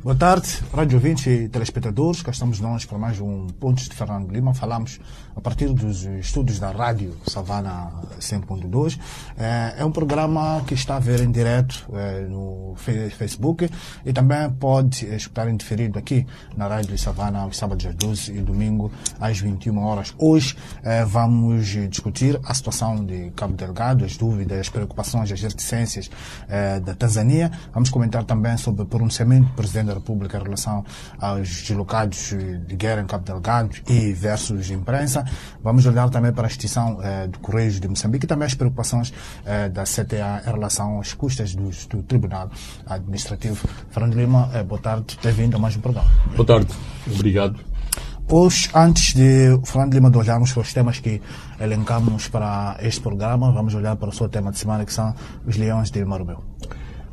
Boa tarde, rádio ouvintes e telespectadores. Cá estamos nós para mais um Pontos de Fernando Lima. Falamos a partir dos estudos da Rádio Savana 100.2. É um programa que está a ver em direto é, no Facebook e também pode escutar em diferido aqui na Rádio Savana, sábados às 12 e domingo às 21 horas. Hoje é, vamos discutir a situação de Cabo Delgado, as dúvidas, as preocupações, as reticências é, da Tanzânia. Vamos comentar também sobre o pronunciamento do Presidente da República em relação aos deslocados de guerra em Cabo Delgado e versus imprensa. Vamos olhar também para a extinção eh, do Correios de Moçambique e também as preocupações eh, da CTA em relação às custas do, do Tribunal Administrativo. Fernando Lima, eh, boa tarde, bem-vindo a mais um programa. Boa tarde, obrigado. Hoje, antes de, Fernando Lima, de olharmos para os temas que elencamos para este programa, vamos olhar para o seu tema de semana, que são os leões de Marubeu.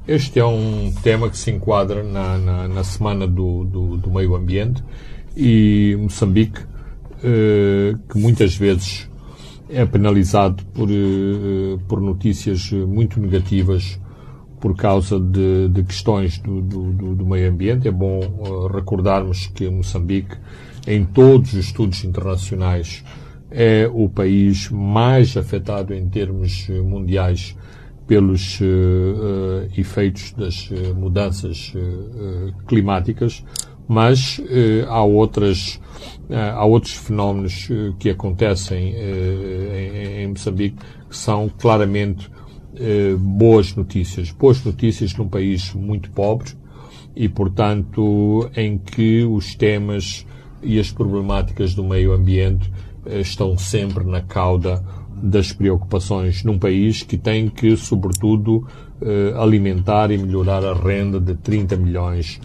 Este é um tema que se enquadra na, na, na semana do, do, do, meio ambiente e Moçambique, eh, que muitas vezes é penalizado por, eh, por notícias muito negativas por causa de, de questões do, do, do, meio ambiente. É bom uh, recordarmos que Moçambique, em todos os estudos internacionais, é o país mais afetado em termos mundiais pelos uh, uh, efeitos das uh, mudanças climáticas, mas há outras há outros fenómenos que acontecem em, em, Moçambique que são claramente boas notícias, boas notícias num país muito pobre e, portanto, em que os temas e as problemáticas do meio ambiente estão sempre na cauda das preocupações num país que tem que, sobretudo, eh, alimentar e melhorar a renda de 30 milhões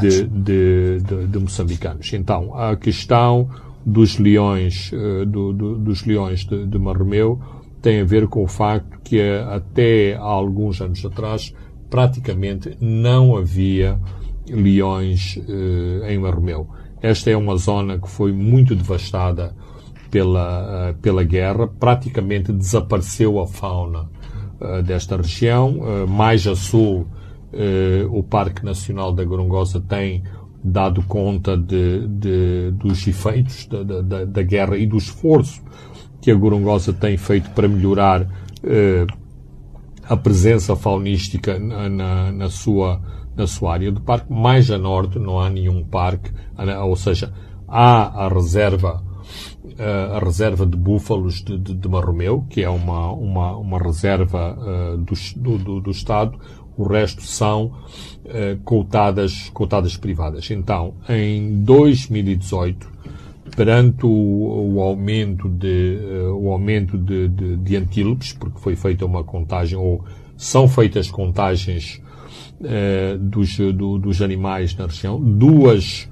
de, de, de, de moçambicanos. Então, a questão dos leões, eh, do, do, dos leões de, de Marromeu tem a ver com o facto que até há alguns anos atrás praticamente não havia leões eh, em Marromeu. Esta é uma zona que foi muito devastada pela, eh, pela guerra, praticamente desapareceu a fauna uh, desta região. Uh, mais a sul, o Parque Nacional da Gorongosa tem dado conta de, de dos efeitos da, da, da, guerra e do esforço que a Gorongosa tem feito para melhorar a presença faunística na, na, na, sua, na sua área do parque. Mais a norte não há nenhum parque, ou seja, há a reserva a reserva de búfalos de, de, de Marromeu, que é uma, uma, uma reserva uh, do, do, do, Estado, o resto são uh, cotadas, cotadas privadas. Então, em 2018, perante o, o aumento de, uh, o aumento de, de, de, antílopes, porque foi feita uma contagem, ou são feitas contagens dos, do, dos animais na região, duas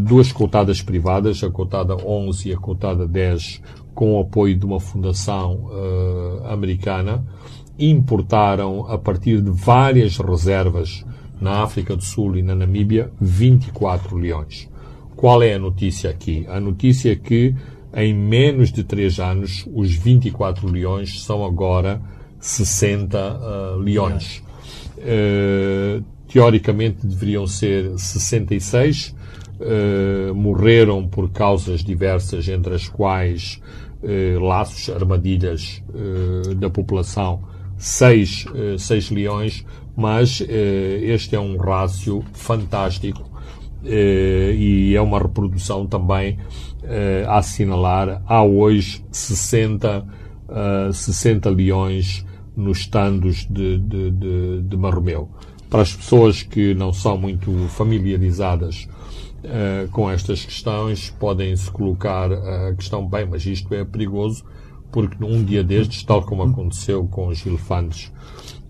duas cotadas privadas, a cotada 11 e a cotada 10, com o apoio de uma fundação uh, americana, importaram a partir de várias reservas na África do Sul e na Namíbia 24 leões. Qual é a notícia aqui? A notícia é que em menos de 3 anos os 24 leões são agora 60 uh, leões. Uh, teoricamente deveriam ser 66, uh, morreram por causas diversas, entre as quais uh, laços, armadilhas uh, da população, seis, seis leões, mas este é um rácio fantástico e é uma reprodução também a assinalar. Há hoje 60, 60 leões nos estandos de, de, de, de Marromeu. Para as pessoas que não são muito familiarizadas uh, com estas questões, podem-se colocar a questão, bem, mas isto é perigoso, porque num dia destes, tal como aconteceu com os elefantes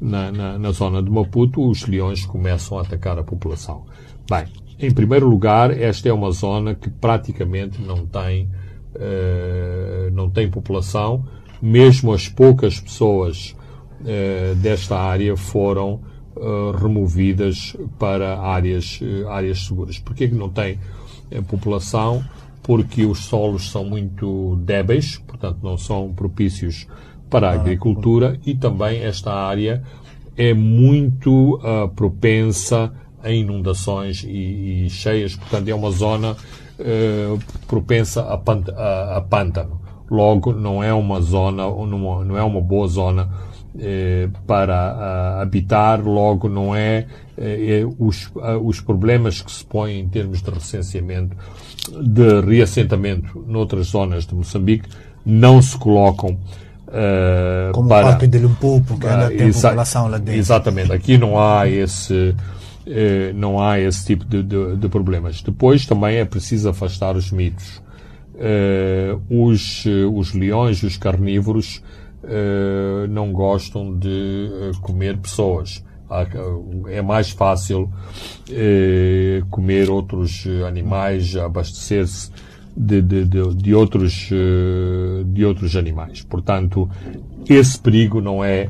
na, na, na zona de Maputo, os leões começam a atacar a população. Bem, em primeiro lugar, esta é uma zona que praticamente não tem, uh, não tem população, mesmo as poucas pessoas uh, desta área foram uh, removidas para áreas, uh, áreas seguras. Porquê que não tem uh, população? porque os solos são muito débeis, portanto não são propícios para a agricultura e também esta área é muito uh, propensa a inundações e, e, cheias, portanto é uma zona uh, propensa a, pant a, a, pântano. Logo, não é uma zona, não, não é uma boa zona eh, para uh, habitar, logo não é, eh, os, uh, os problemas que se põem em termos de recenseamento, de reassentamento noutras zonas de Moçambique, não se colocam uh, Como para, parte de Limpopo, que ainda tem população lá dentro. Exatamente, aqui não há esse não há esse tipo de, de, de, problemas. Depois também é preciso afastar os mitos. os, os leões, os carnívoros, uh, não gostam de uh, comer pessoas. É mais fácil comer outros animais, abastecer-se de, de, de, de, outros, de outros animais. Portanto, esse perigo não é,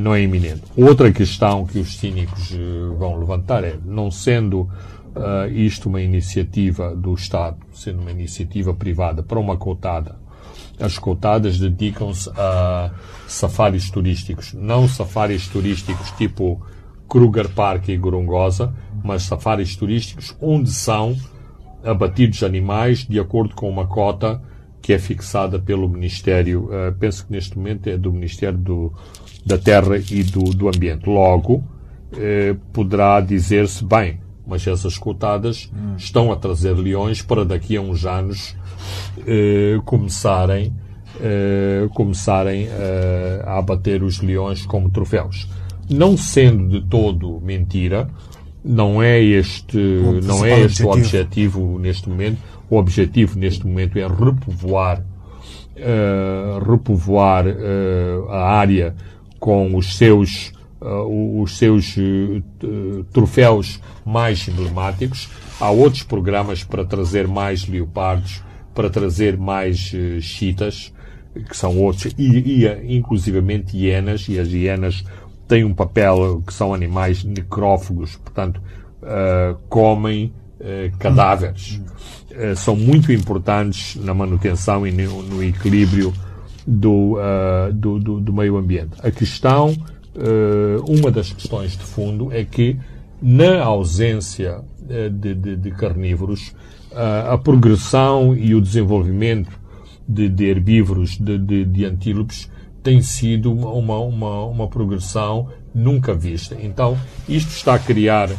não é iminente. Outra questão que os cínicos vão levantar é, não sendo isto uma iniciativa do Estado, sendo uma iniciativa privada para uma cotada as cotadas dedicam-se a safaris turísticos. Não safaris turísticos tipo Kruger Park e Gorongosa, mas safaris turísticos onde são abatidos animais de acordo com uma cota que é fixada pelo Ministério, uh, penso que neste momento é do Ministério do, da Terra e do, do Ambiente. Logo, uh, poderá dizer-se, bem, mas essas cotadas hum. estão a trazer leões para daqui a uns anos eh, começarem, eh, começarem eh, a abater os leões como troféus. Não sendo de todo mentira, não é este, não é este objetivo. o objetivo neste momento. O objetivo neste momento é repovoar, uh, repovoar uh, a área com os seus, uh, os seus troféus mais emblemáticos. Há outros programas para trazer mais leopardos, para trazer mais uh, chitas, que são outros, e, e inclusivamente hienas, e as hienas têm um papel que são animais necrófagos, portanto, uh, comem uh, cadáveres. Uh, são muito importantes na manutenção e no, no equilíbrio do, do, do, do, meio ambiente. A questão, uma das questões de fundo é que, na ausência de, de, de carnívoros, a, a progressão e o desenvolvimento de, de herbívoros, de, de, de, antílopes, tem sido uma, uma, uma progressão nunca vista. Então, isto está a criar uh,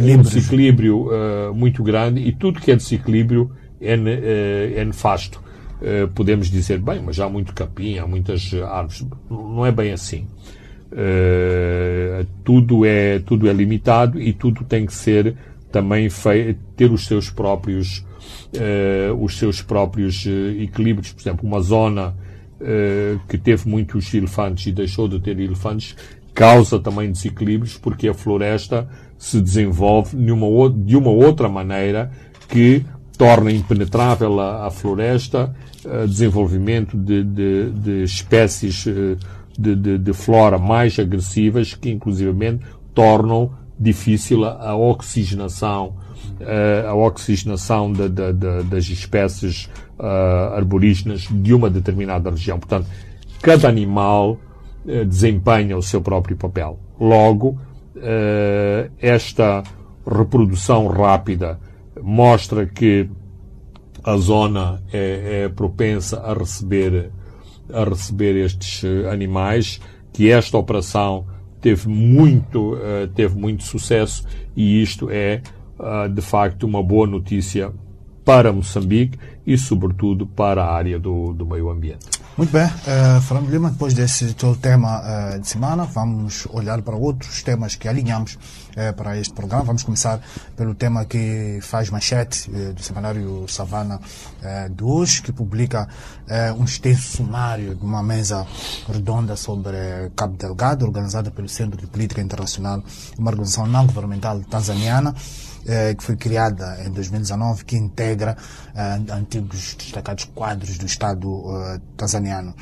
um desequilíbrio uh, muito grande e tudo que é desequilíbrio é, uh, é nefasto. podemos dizer, bem, mas há muito capim, há muitas árvores. Não é bem assim. tudo, é, tudo é limitado e tudo tem que ser também ter os seus próprios uh, os seus próprios uh, equilíbrios. Por exemplo, uma zona uh, que teve muitos elefantes e deixou de ter elefantes causa também desequilíbrios porque a floresta se desenvolve de uma, de uma outra maneira que torna impenetrável a, a floresta, desenvolvimento de, de, de espécies de, de, flora mais agressivas que inclusivamente tornam difícil a oxigenação, eh, a oxigenação de, de, de, das espécies uh, arborígenas de uma determinada região. Portanto, cada animal uh, desempenha o seu próprio papel. Logo, uh, esta reprodução rápida mostra que a zona é, é propensa a receber a receber estes animais, que esta operação teve muito, uh, teve muito sucesso e isto é, uh, de facto, uma boa notícia para Moçambique e, sobretudo, para a área do, do meio ambiente. Muito bem, uh, Fernando Lima, depois desse teu tema uh, de semana, vamos olhar para outros temas que alinhamos para este programa. Vamos começar pelo tema que faz manchete uh, do semanário Savana de hoje, que publica um extenso sumário de uma mesa redonda sobre Cabo Delgado, organizada pelo Centro de Política Internacional, uma organização não governamental tanzaniana. Eh, que foi criada em 2019, que integra eh, antigos destacados quadros do Estado eh, tanzaniano.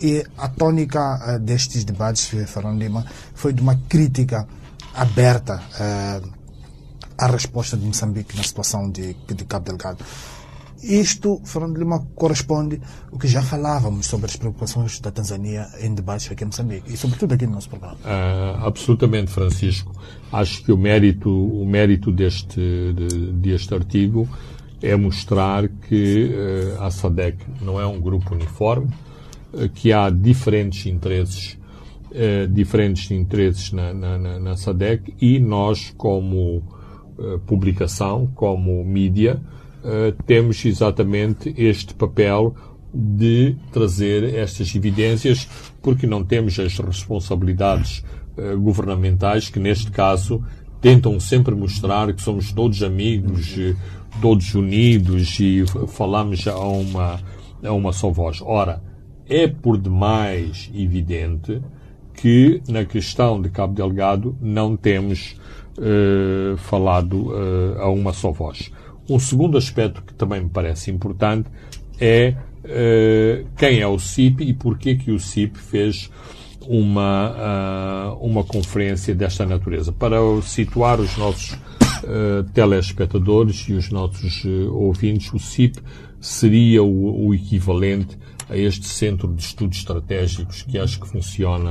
e a tônica destes debates, Fernando Lima, foi de uma crítica aberta a resposta de Moçambique na situação de, de Cabo Delgado. Isto, Fernando Lima, corresponde ao que já falávamos sobre as preocupações da Tanzânia em debates aqui em Moçambique e, sobretudo, aqui no nosso programa. Uh, absolutamente, Francisco. Acho que o mérito, o mérito deste, de, deste artigo é mostrar que uh, a SADEC não é um grupo uniforme, que há diferentes interesses, diferentes interesses na, na, na, SADEC e nós, como publicação, como mídia, uh, temos exatamente este papel de trazer estas evidências, porque não temos as responsabilidades governamentais que, neste caso, tentam sempre mostrar que somos todos amigos, todos unidos e falamos a uma, a uma só voz. Ora, é por demais evidente que na questão de Cabo Delgado não temos uh, falado uh, a uma só voz. Um segundo aspecto que também me parece importante é uh, quem é o CIP e porquê que o CIP fez uma, uh, uma conferência desta natureza. Para situar os nossos uh, telespectadores e os nossos ouvintes, o CIP seria o, o, equivalente a este centro de estudos estratégicos que acho que funciona.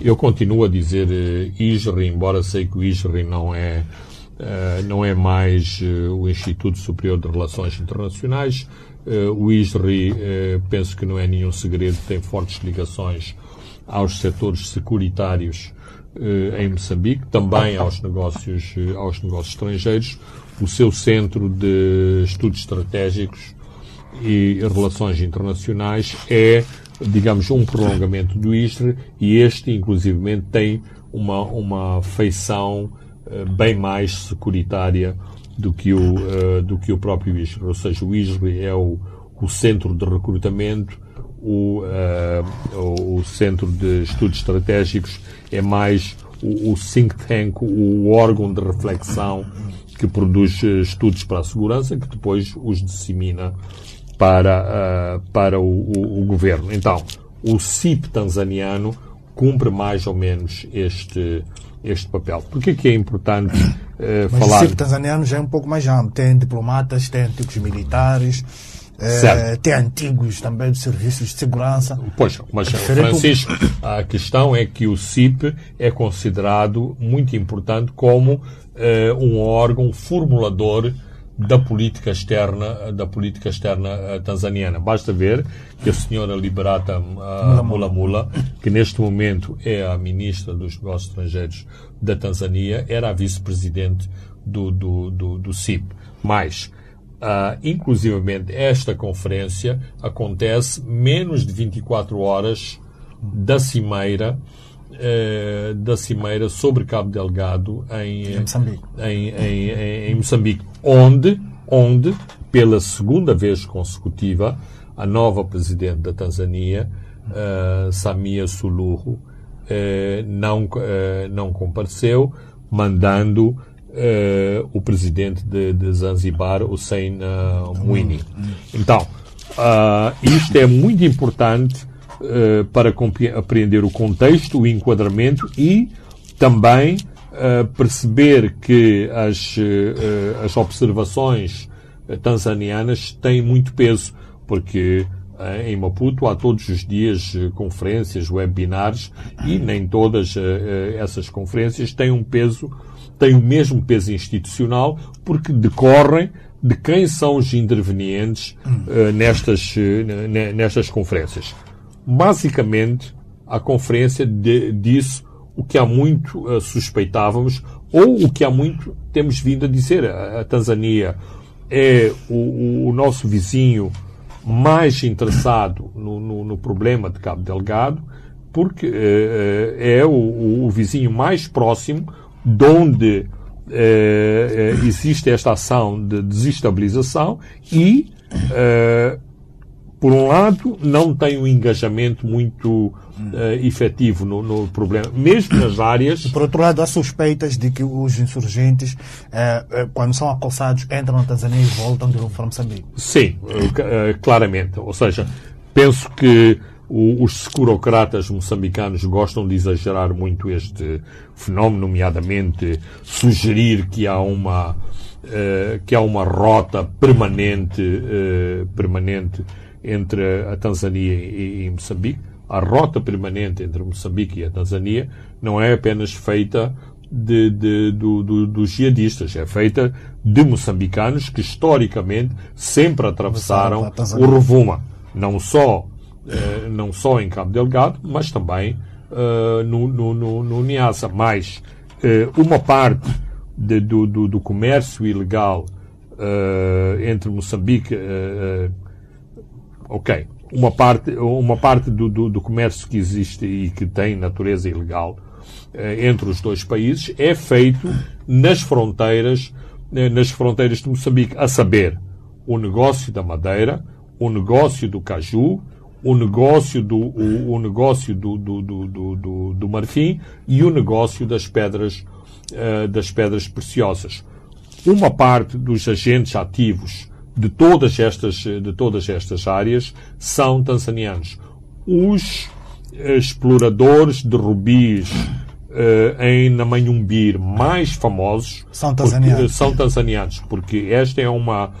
Eu continuo a dizer uh, ISRI, embora sei que o ISRI não é Uh, não é mais uh, o Instituto Superior de Relações Internacionais. O ISRI, penso que não é nenhum segredo, tem fortes ligações aos setores securitários em Moçambique, também aos negócios, aos negócios estrangeiros. O seu centro de estudos estratégicos e relações internacionais é, digamos, um prolongamento do ISRI e este, inclusivamente, tem uma, uma feição eh, bem mais securitária do que o, uh, do que o próprio ISRE. Ou seja, o ISRE é o, o centro de recrutamento, o, uh, o centro de estudos estratégicos é mais o, o think tank, o órgão de reflexão que produz estudos para a segurança, que depois os dissemina para, uh, para o, o, o, governo. Então, o CIP tanzaniano cumpre mais ou menos este, este papel. Por que é importante uh, Mas falar? O CIP tanzaniano já é um pouco mais amplo. Tem diplomatas, tem antigos militares, uh, tem antigos também de serviços de segurança. Pois, mas Francisco, a questão é que o CIP é considerado muito importante como uh, um órgão formulador da política externa da política externa uh, tanzaniana. Basta ver que a senhora Liberata uh, Mula Mula, que neste momento é a ministra dos Negócios Estrangeiros da Tanzânia, era a vice-presidente do, do, do, do CIP. Mas, uh, inclusivamente, esta conferência acontece menos de 24 horas da cimeira eh, da Cimeira sobre Cabo Delgado em, em, Moçambique. Em, em, em, Moçambique, onde, onde, pela segunda vez consecutiva, a nova presidente da Tanzânia, uh, Samia Suluhu, uh, não, não compareceu, mandando o presidente de, de Zanzibar, Hussein Mwinyi. Então, isto é muito importante uh, para compreender o contexto, o enquadramento e também uh, perceber que as, uh, as observações tanzanianas têm muito peso, porque em Maputo há todos os dias conferências, webinars e nem todas essas conferências têm um peso, têm o mesmo peso institucional porque decorrem de quem são os intervenientes nestas, nestas conferências basicamente, a conferência de, disse o que há muito uh, suspeitávamos ou o que há muito temos vindo a dizer. A, a Tanzânia é o, o, nosso vizinho mais interessado no, no, no, problema de Cabo Delgado, porque uh, é o, o, vizinho mais próximo de onde uh, existe esta ação de desestabilização e por um lado, não tem um engajamento muito uh, efetivo no, no, problema, mesmo nas áreas. Por outro lado, há suspeitas de que os insurgentes, uh, uh, quando são acossados, entram na Tanzânia e voltam de novo para Moçambique. Sim, claramente. Ou seja, penso que o, os securocratas moçambicanos gostam de exagerar muito este fenómeno, nomeadamente sugerir que há uma, que há uma rota permanente, permanente entre a Tanzânia e, e Moçambique. A rota permanente entre Moçambique e a Tanzânia não é apenas feita de, de, do, do, dos jihadistas, é feita de moçambicanos que historicamente sempre atravessaram o Rovuma. Não só eh, não só em Cabo Delgado, mas também uh, no, no, no, no Niassa. Mas uh, uma parte de, do, do, do, comércio ilegal entre Moçambique, ok, uma parte, uma parte do, do, do, comércio que existe e que tem natureza ilegal entre os dois países é feito nas fronteiras, nas fronteiras de Moçambique, a saber, o negócio da madeira, o negócio do caju, o negócio do, o, o negócio do, do, do, do, do, marfim e o negócio das pedras, uh, das pedras preciosas. Uma parte dos agentes ativos de todas estas, de todas estas áreas são tanzanianos. Os exploradores de rubis uh, em Namanhumbir mais famosos são tanzanianos. Porque, são tanzanianos, porque esta é uma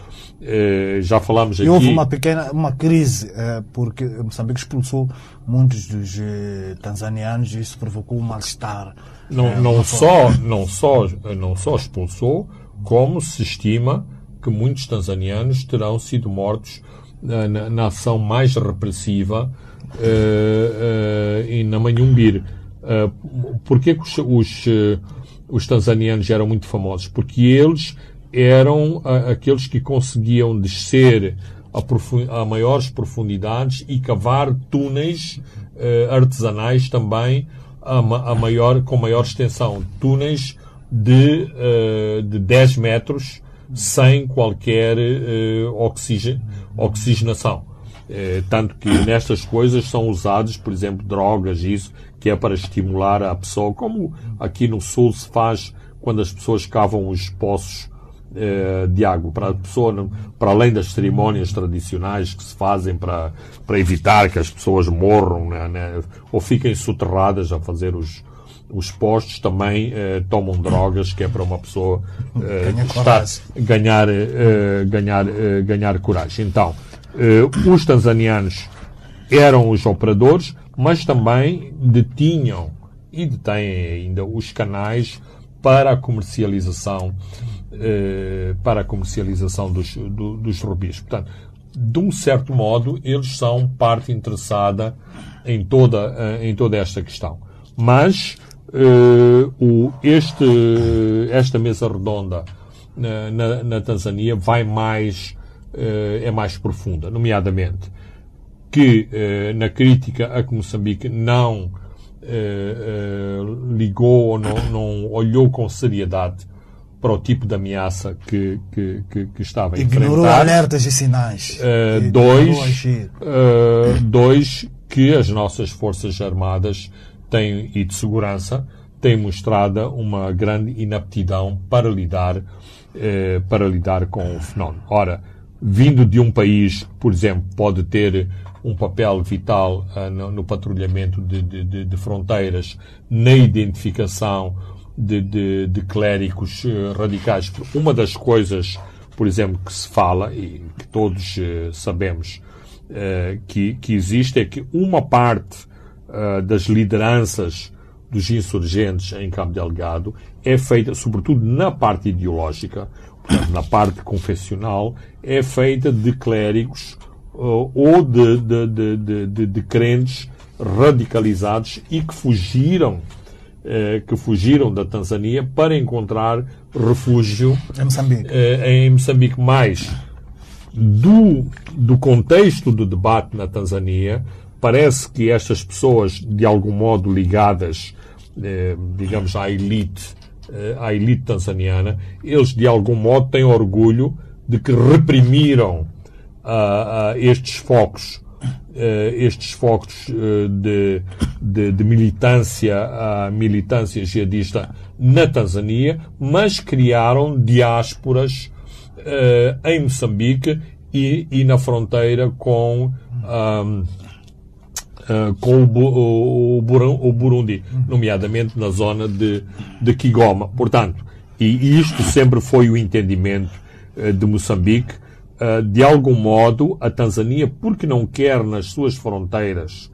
eh, já falamos e aqui. houve uma pequena uma crise, eh, porque Moçambique expulsou muitos dos eh, tanzanianos e isso provocou um mal-estar. Não, não, só, não, só, não só expulsou, como se estima que muitos tanzanianos terão sido mortos na, na, na ação mais repressiva uh, uh, na Manhumbir. Uh, Porquê que os, os, os tanzanianos eram muito famosos? Porque eles eram aqueles que conseguiam descer a, a, maiores profundidades e cavar túneis artesanais também a, a, maior, com maior extensão. Túneis de, de 10 metros sem qualquer oxige, oxigenação. tanto que nestas coisas são usados, por exemplo, drogas, isso, que é para estimular a pessoa, como aqui no Sul se faz quando as pessoas cavam os poços eh, de água para a pessoa, para além das cerimónias tradicionais que se fazem para, para evitar que as pessoas morram né, né, ou fiquem soterradas a fazer os, os postos, também eh, tomam drogas, que é para uma pessoa eh, estar, ganhar, eh, ganhar, eh, ganhar coragem. Então, os tanzanianos eram os operadores, mas também detinham e detêm ainda os canais para a comercialização para a comercialização dos, do, dos rubis. Portanto, de um certo modo, eles são parte interessada em toda, em toda esta questão. Mas uh, o, este, esta mesa redonda na, na, na Tanzânia vai mais, uh, é mais profunda, nomeadamente que uh, na crítica a que Moçambique não ligou ou não, não olhou com seriedade para o tipo de ameaça que, que, que, que estava a Ignorou enfrentar. alertas e sinais. Uh, dois, uh, dois, que as nossas Forças Armadas têm, e de segurança têm mostrado uma grande inaptidão para lidar, uh, para lidar com o fenómeno. Ora, vindo de um país por exemplo, pode ter um papel vital no, no, patrulhamento de, de, de fronteiras, na identificação de, de, de clérigos eh, radicais. Uma das coisas, por exemplo, que se fala e que todos uh, sabemos uh, que, que existe é que uma parte uh, das lideranças dos insurgentes em Cabo Delgado é feita, sobretudo na parte ideológica, portanto, na parte confessional, é feita de clérigos ou de, de, de, de, de crentes radicalizados e que fugiram eh, que fugiram da Tanzânia para encontrar refúgio em Moçambique. Eh, em Moçambique. Mais do, do contexto do debate na Tanzânia, parece que estas pessoas, de algum modo ligadas, eh, digamos, à elite, à elite tanzaniana, eles de algum modo têm orgulho de que reprimiram uh, uh, estes focos uh, estes focos de, de, de, militância, uh, militância jihadista na Tanzânia, mas criaram diásporas em Moçambique e, e, na fronteira com, um, uh, com o, o, o, Burundi, nomeadamente na zona de, de Kigoma. Portanto, e isto sempre foi o entendimento uh, de Moçambique, uh, de algum modo, a Tanzânia, porque não quer nas suas fronteiras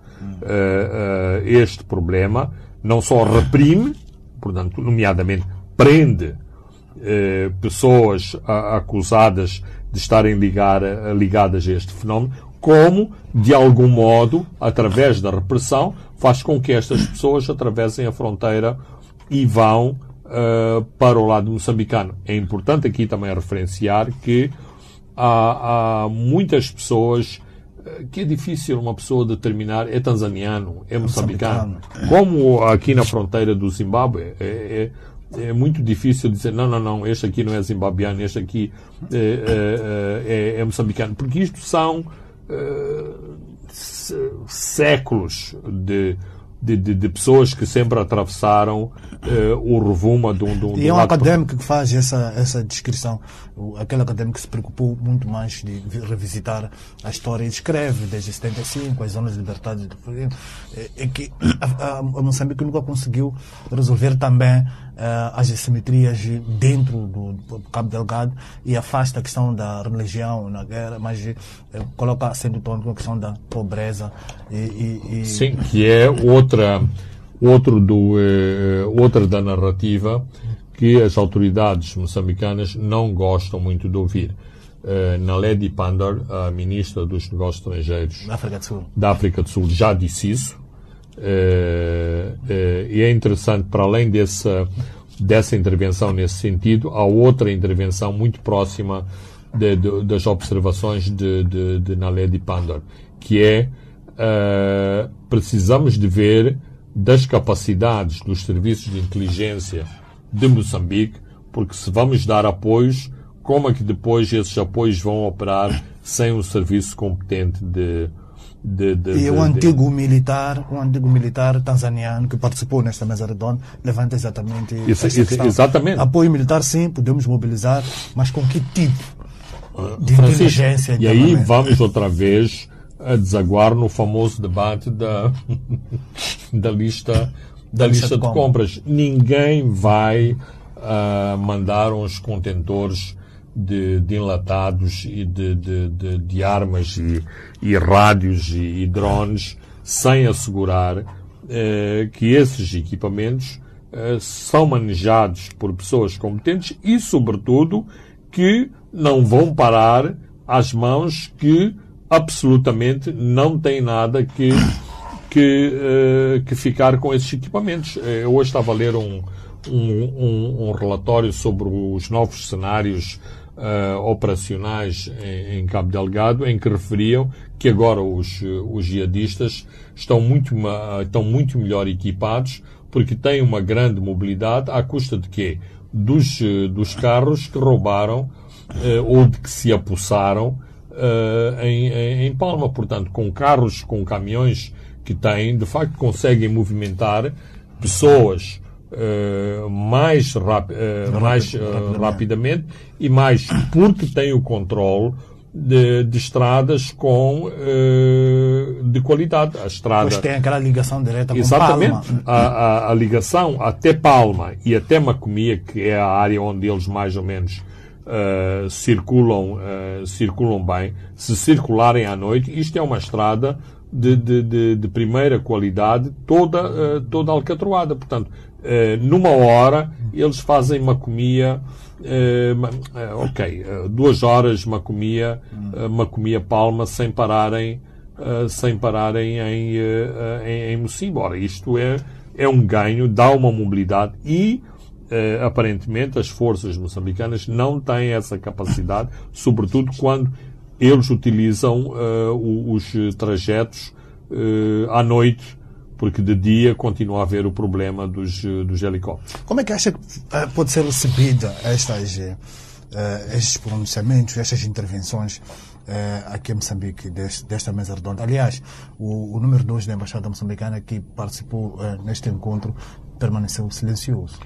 este problema, não só reprime, portanto, nomeadamente prende pessoas acusadas de estarem ligar, ligadas a este fenómeno, como, de algum modo, através da repressão, faz com que estas pessoas atravessem a fronteira e vão uh, para o lado moçambicano. É importante aqui também referenciar que há, há muitas pessoas eh, que é difícil uma pessoa determinar é tanzaniano, é moçambicano. Como aqui na fronteira do Zimbábue, é, é, é, muito difícil dizer não, não, não, este aqui não é zimbabiano, este aqui é, é, é, moçambicano. Porque isto são séculos de, de, de, de, pessoas que sempre atravessaram uh, o revumo de um, de um E é um académico que faz essa, essa descrição. Aquele académico que se preocupou muito mais de revisitar a história e escreve desde 75, as zonas de liberdade. É, é que a, a Moçambique nunca conseguiu resolver também uh, as assimetrias dentro do, do, Cabo Delgado e afasta a questão da religião na guerra, mas uh, coloca sendo tom a questão da pobreza e, e, e... Sim, que é outra, outro do, uh, outra da narrativa que as autoridades moçambicanas não gostam muito de ouvir. Uh, Naledi Pandor, a ministra dos Negócios Estrangeiros da África do Sul, da África do Sul já disse isso. Eh, eh, e é interessante, para além dessa, dessa intervenção nesse sentido, há outra intervenção muito próxima de, de, das observações de, de, de Naledi Pandor, que é uh, precisamos de ver das capacidades dos serviços de inteligência de Moçambique, porque se vamos dar apoios, como é que depois esses apoios vão operar sem um serviço competente de, de, de, e o antigo militar, o antigo militar tanzaniano que participou nesta mesa redonda levanta exatamente isso, isso, exatamente. Apoio militar sim, podemos mobilizar, mas com que tipo de Francisco, inteligência? E aí vamos outra vez a desaguar no famoso debate da, da lista da lista de compras. Ninguém vai uh, mandar uns contentores de, de enlatados e de, de, de, de armas e, e rádios e, e, drones sem assegurar eh, que esses equipamentos eh, são manejados por pessoas competentes e, sobretudo, que não vão parar às mãos que absolutamente não têm nada que, que, uh, que ficar com esses equipamentos. Eu hoje estava a ler um, um, um, um relatório sobre os novos cenários uh, operacionais em, em, Cabo Delgado, em que referiam que agora os, os jihadistas estão muito, estão muito melhor equipados porque têm uma grande mobilidade à custa de quê? Dos, dos carros que roubaram ou de que se apossaram uh, em, em, Palma. Portanto, com carros, com caminhões que têm, de facto, conseguem movimentar pessoas uh, mais, uh, mais rapidamente e mais porque tem o controle de, de estradas com de qualidade. A estrada. Pois tem aquela ligação direta com Exatamente. Palma. A, a, a, ligação até Palma e até Macomia, que é a área onde eles mais ou menos Uh, circulam, uh, circulam bem, se circularem à noite, isto é uma estrada de, de, de, de primeira qualidade, toda, uh, toda alcatroada. Portanto, numa hora eles fazem macomia, ok, duas horas macomia, macomia palma sem pararem, sem pararem em, em, em isto é, é um ganho, dá uma mobilidade e aparentemente as forças moçambicanas não têm essa capacidade, sobretudo quando eles utilizam os trajetos à noite porque de dia continua a haver o problema dos, dos helicópteros. Como é que acha que eh, pode ser recebida estas, uh, estes pronunciamentos, estas intervenções aqui em Moçambique, desta mesa redonda? Aliás, o, o número 2 da Embaixada Moçambicana que participou neste encontro permaneceu silencioso.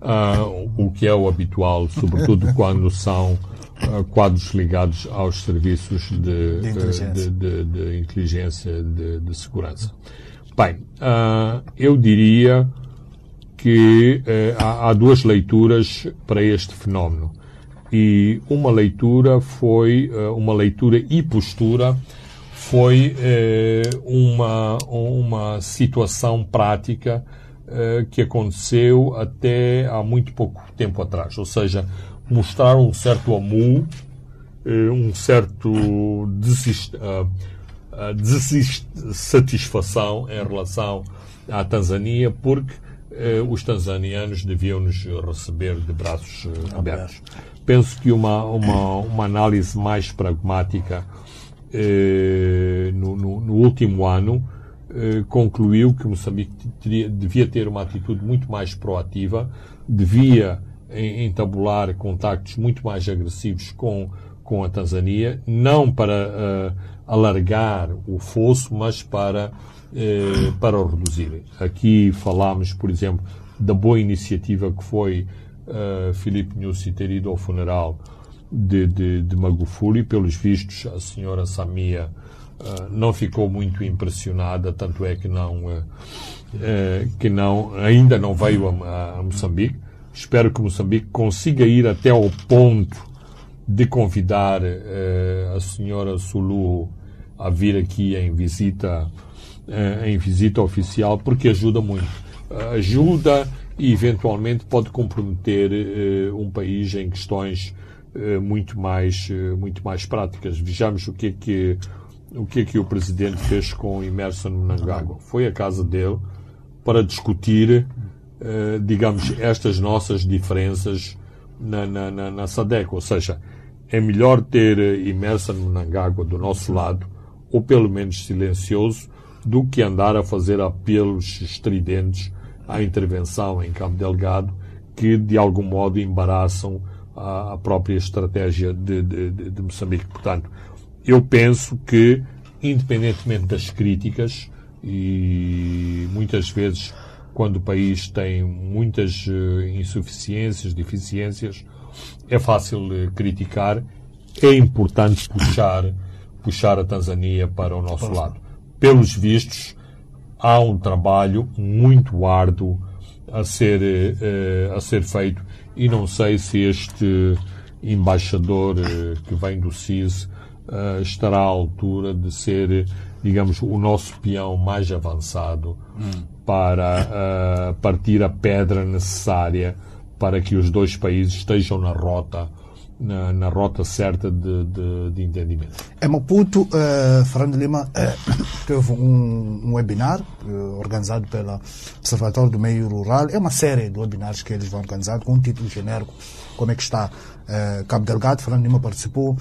Uh, o que é o habitual, sobretudo quando são uh, quadros ligados aos serviços de, de inteligência, de, de, inteligência de, segurança. Bem, uh, eu diria que há, há duas leituras para este fenómeno. E uma leitura foi, uma leitura e postura foi uma, uma situação prática eh, que aconteceu até há muito pouco tempo atrás. Ou seja, mostrar um certo amu, uh, um certo desist, uh, dessatisfação em relação à Tanzânia, porque os tanzanianos deviam nos receber de braços abertos. Penso que uma, uma, uma análise mais pragmática no, no, no último ano eh, concluiu que Moçambique teria, devia ter uma atitude muito mais proativa, devia entabular contactos muito mais agressivos com, com a Tanzânia, não para uh, alargar o fosso, mas para, uh, para o reduzir. Aqui falámos, por exemplo, da boa iniciativa que foi uh, Filipe Nussi ter ido ao funeral de, de, de Magufuli. Pelos vistos, a senhora Samia não ficou muito impressionada, tanto é que não, uh, uh, que não ainda não veio a, a, Moçambique. Espero que Moçambique consiga ir até ao ponto de convidar a senhora Sulu a vir aqui em visita, em visita oficial, porque ajuda muito. ajuda e eventualmente pode comprometer um país em questões muito mais, muito mais práticas. Vejamos o que é que o que é que o presidente fez com Emerson Mnangagwa? Foi à casa dele para discutir, eh, digamos, estas nossas diferenças na, na, na, na SADEC. Ou seja, é melhor ter Emerson Mnangagwa do nosso lado, ou pelo menos silencioso, do que andar a fazer apelos estridentes à intervenção em Cabo Delgado, que de algum modo embaraçam a, a própria estratégia de, de, de Moçambique. Portanto, eu penso que, independentemente das críticas, e muitas vezes, quando o país tem muitas uh, insuficiências, deficiências, é fácil uh, criticar, é importante puxar, puxar a Tanzânia para o nosso lado. Pelos vistos, há um trabalho muito árduo a ser, uh, a ser feito e não sei se este embaixador que vem do CIS uh, estará à altura de ser, digamos, o nosso peão mais avançado hum. para uh, partir a pedra necessária para que os dois países estejam na rota na, na, rota certa de, de, de, entendimento. Em Maputo, uh, Fernando Lima uh, teve um, um webinar uh, organizado pelo Observatório do Meio Rural. É uma série de webinars que eles vão organizar com um título genérico, como é que está uh, Cabo Delgado. Fernando Lima participou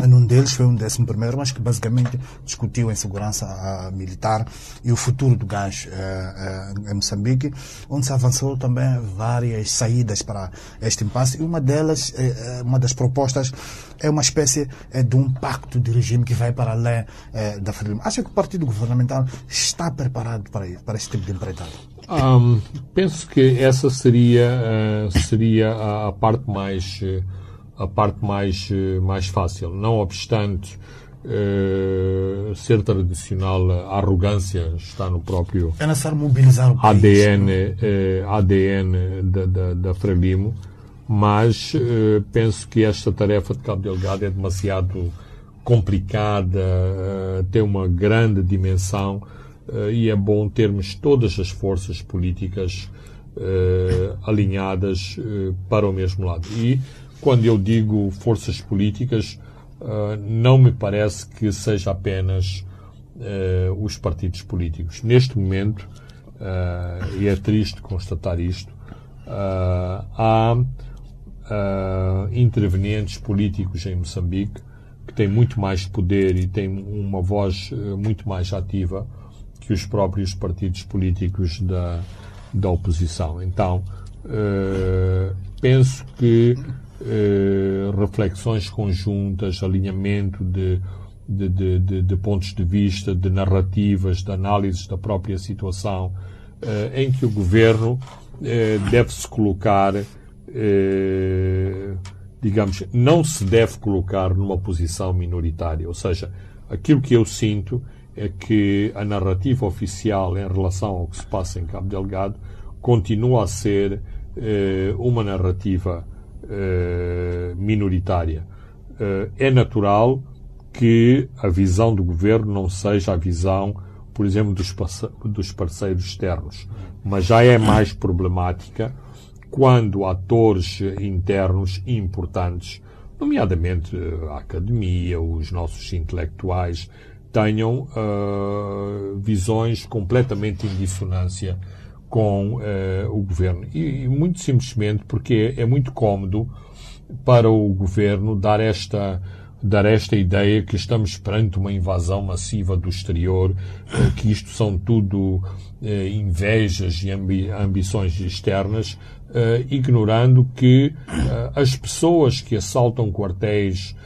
num deles foi um décimo primeiro, mas que basicamente discutiu a insegurança uh, militar e o futuro do gás uh, uh, em Moçambique, onde se avançou também várias saídas para este impasse. E uma delas, eh, uma das propostas, é uma espécie de um pacto de regime que vai para além da Frelimo. Acha que o partido governamental está preparado para isso, para esse tipo de empreitada? Um, penso que essa seria, seria a, a parte mais a parte mais, eh, mais fácil. Não obstante uh, ser tradicional, a arrogância está no próprio é mobilizar o país, ADN, uh, ADN da, da, da Frelimo, mas uh, penso que esta tarefa de Cabo Delgado é demasiado complicada, tem uma grande dimensão e é bom termos todas as forças políticas alinhadas para o mesmo lado. E quando eu digo forças políticas, uh, não me parece que seja apenas uh, os partidos políticos. Neste momento, uh, e é triste constatar isto, há intervenientes políticos em Moçambique que têm muito mais poder e têm uma voz muito mais ativa que os próprios partidos políticos da, da oposição. Então, penso que reflexões conjuntas, alinhamento de, de, de, de, pontos de vista, de narrativas, de análises da própria situação, eh, em que o governo eh, deve-se colocar, digamos, não se deve colocar numa posição minoritária. Ou seja, aquilo que eu sinto é que a narrativa oficial em relação ao que se passa em Cabo Delgado continua a ser uma narrativa minoritária. é natural que a visão do governo não seja a visão, por exemplo, dos parceiros externos, mas já é mais problemática quando atores internos importantes, nomeadamente a academia, os nossos intelectuais, tenham uh, visões completamente em dissonância com uh, o governo. E, e, muito simplesmente porque é muito cômodo para o governo dar esta dar esta ideia que estamos perante uma invasão massiva do exterior, eh, que isto são tudo eh, invejas e ambi ambições externas, ignorando que as pessoas que assaltam quartéis,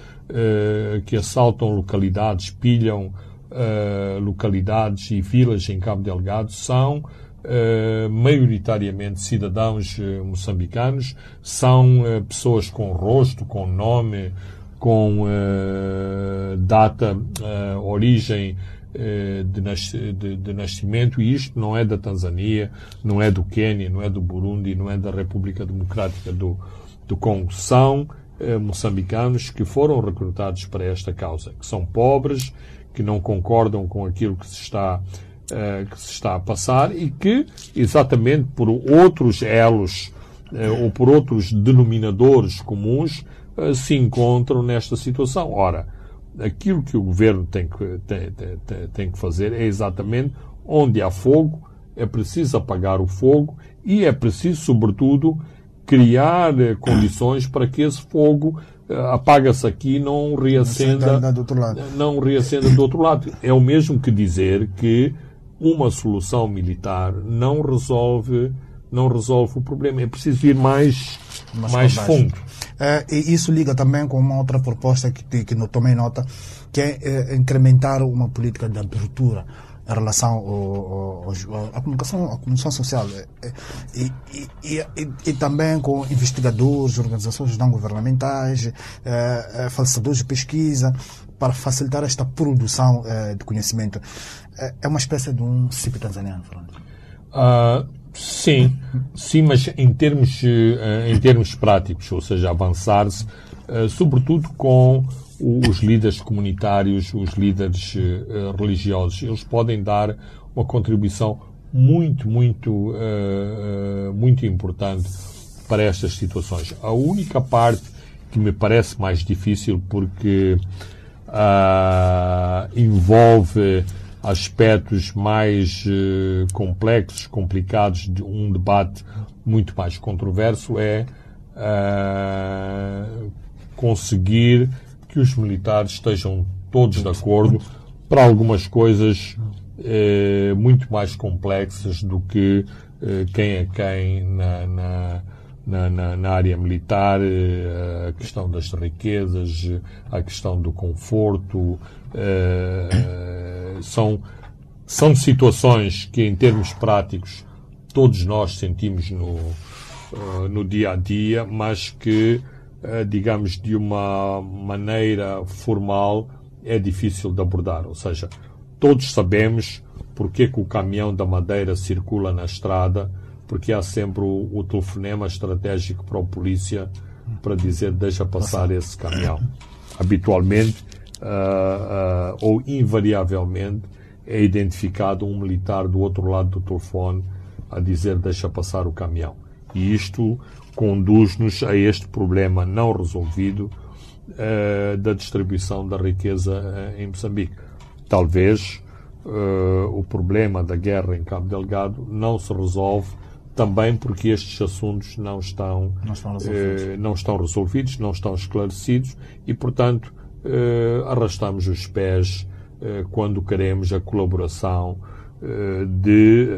que assaltam localidades, pilham localidades e vilas em Cabo Delgado são maioritariamente cidadãos moçambicanos, são pessoas com rosto, com nome, com data, origem de, nascimento, e isto não é da Tanzânia, não é do Quênia, não é do Burundi, não é da República Democrática do, do Congo. São moçambicanos que foram recrutados para esta causa, que são pobres, que não concordam com aquilo que se está que se está a passar e que, exatamente por outros elos ou por outros denominadores comuns, eh, se encontram nesta situação. Ora, aquilo que o governo tem que, tem, tem, tem que fazer é exatamente onde há fogo, é preciso apagar o fogo e é preciso, sobretudo, criar condições para que esse fogo uh, apaga-se aqui e não reacenda, não reacenda do outro lado. É o mesmo que dizer que uma solução militar não resolve não resolve o problema. É preciso ir mais, mais fundo. É, e isso liga também com uma outra proposta que, que não tomei nota, que é, é incrementar uma política de abertura em relação ao, à comunicação, à comunicação social é, é, e, e, e, e, também com investigadores, organizações não governamentais, é, facilitadores de pesquisa, para facilitar esta produção de conhecimento. É uma espécie de um CIP tanzaniano, Fernando. Uh, Sim, sim, mas em termos, eh, em termos práticos, ou seja, avançar-se, eh, sobretudo com os líderes comunitários, os líderes eh, religiosos. Eles podem dar uma contribuição muito, muito, muito importante para estas situações. A única parte que me parece mais difícil porque uh, envolve aspectos mais uh, complexos, complicados, de um debate muito mais controverso, é uh, conseguir que os militares estejam todos de acordo para algumas coisas uh, muito mais complexas do que quem é quem na, na na, na, na, área militar, a questão das riquezas, a questão do conforto, são, são situações que, em termos práticos, todos nós sentimos no, uh, no dia a dia, mas que, digamos, de uma maneira formal é difícil de abordar. Ou seja, todos sabemos porque que o caminhão da madeira circula na estrada, porque há sempre o, o telefonema estratégico para a polícia para dizer deixa passar esse caminhão. Habitualmente uh, uh, ou invariavelmente é identificado um militar do outro lado do telefone a dizer deixa passar o caminhão. E isto conduz-nos a este problema não resolvido uh, da distribuição da riqueza em Moçambique. Talvez o problema da guerra em Cabo Delgado não se resolve também porque estes assuntos não estão, não estão, resolvidos. não estão resolvidos, não estão esclarecidos e, portanto, uh, arrastamos os pés uh, quando queremos a colaboração uh, de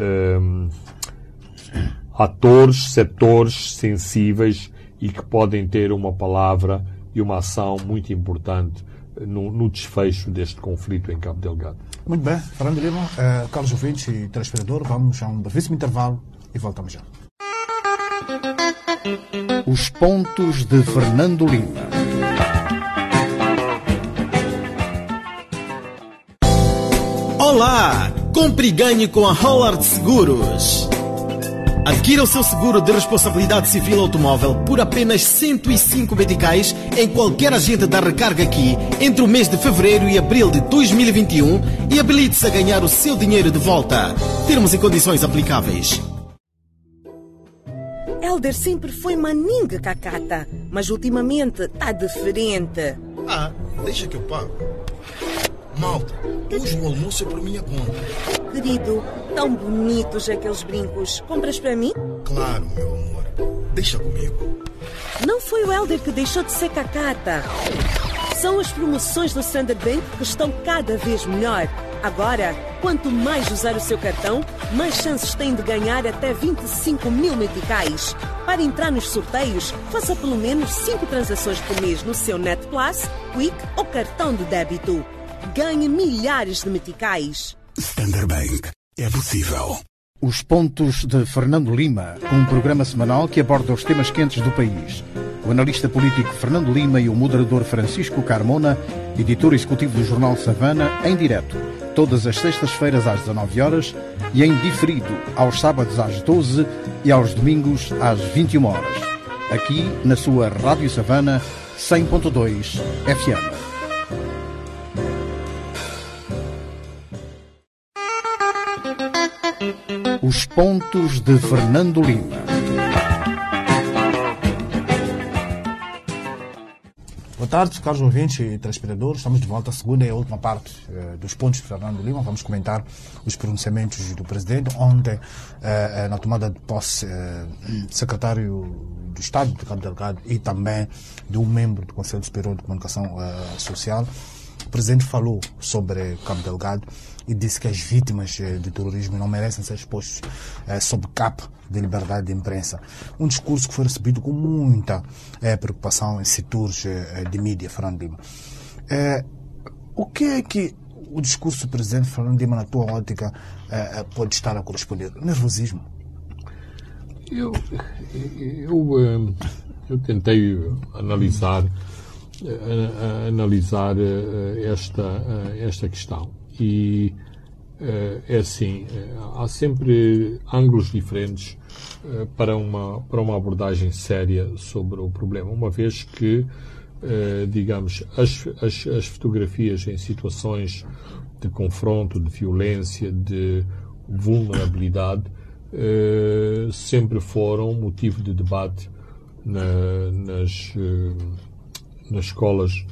atores, setores sensíveis e que podem ter uma palavra e uma ação muito importante no, no desfecho deste conflito em Cabo Delgado. Muito bem, Fernando Lima, Carlos Ouvintes e telespectador, vamos a um brevíssimo intervalo e voltamos já. Os pontos de Fernando Lima. Olá! Compre e ganhe com a Howard Seguros. Adquira o seu seguro de responsabilidade civil automóvel por apenas 105 meticais em qualquer agente da recarga aqui entre o mês de fevereiro e abril de 2021 e habilite-se a ganhar o seu dinheiro de volta. Termos e condições aplicáveis. Elder sempre foi maninga cacata, mas ultimamente tá diferente. Ah, deixa que eu pago. Malta, hoje o almoço é por minha conta. Querido, tão bonitos aqueles brincos. Compras para mim? Claro, meu amor. Deixa comigo. Não foi o Elder que deixou de ser cacata. São as promoções do Standard Bank que estão cada vez melhor. Agora, quanto mais usar o seu cartão, mais chances tem de ganhar até 25 mil meticais. Para entrar nos sorteios, faça pelo menos 5 transações por mês no seu Net Plus, Quick ou cartão de débito. Ganhe milhares de meticais. Standard Bank. É possível. Os Pontos de Fernando Lima, um programa semanal que aborda os temas quentes do país. O analista político Fernando Lima e o moderador Francisco Carmona, editor executivo do jornal Savana, em direto, todas as sextas-feiras às 19 horas e em diferido aos sábados às 12 e aos domingos às 21 horas. Aqui na sua Rádio Savana 100.2 FM. Os pontos de Fernando Lima. Boa tarde, caros ouvintes e telespectadores. Estamos de volta à segunda e última parte eh, dos pontos de Fernando Lima. Vamos comentar os pronunciamentos do presidente. Ontem, eh, eh, na tomada de posse, eh, secretário do Estado, Cabo Delgado, e também de um membro do Conselho Superior de Comunicação Social, o presidente falou sobre Cabo Delgado e disse que as vítimas eh, de terrorismo não merecem ser expostas eh, sob capa de liberdade de imprensa. Um discurso que foi recebido com muita eh, preocupação em setores eh, de mídia, Fernando Lima. O que é que o discurso do presidente Fernando Lima, na tua ótica, pode estar a corresponder? Nervosismo? Eu, eu, eh, eu tentei analisar, eh, analisar eh, esta, eh, esta questão. E eh, é assim, há sempre ângulos diferentes para, uma, para uma abordagem séria sobre o problema, uma vez que, digamos, as, as, as fotografias em situações de confronto, de violência, de vulnerabilidade, sempre foram motivo de debate na- nas, nas escolas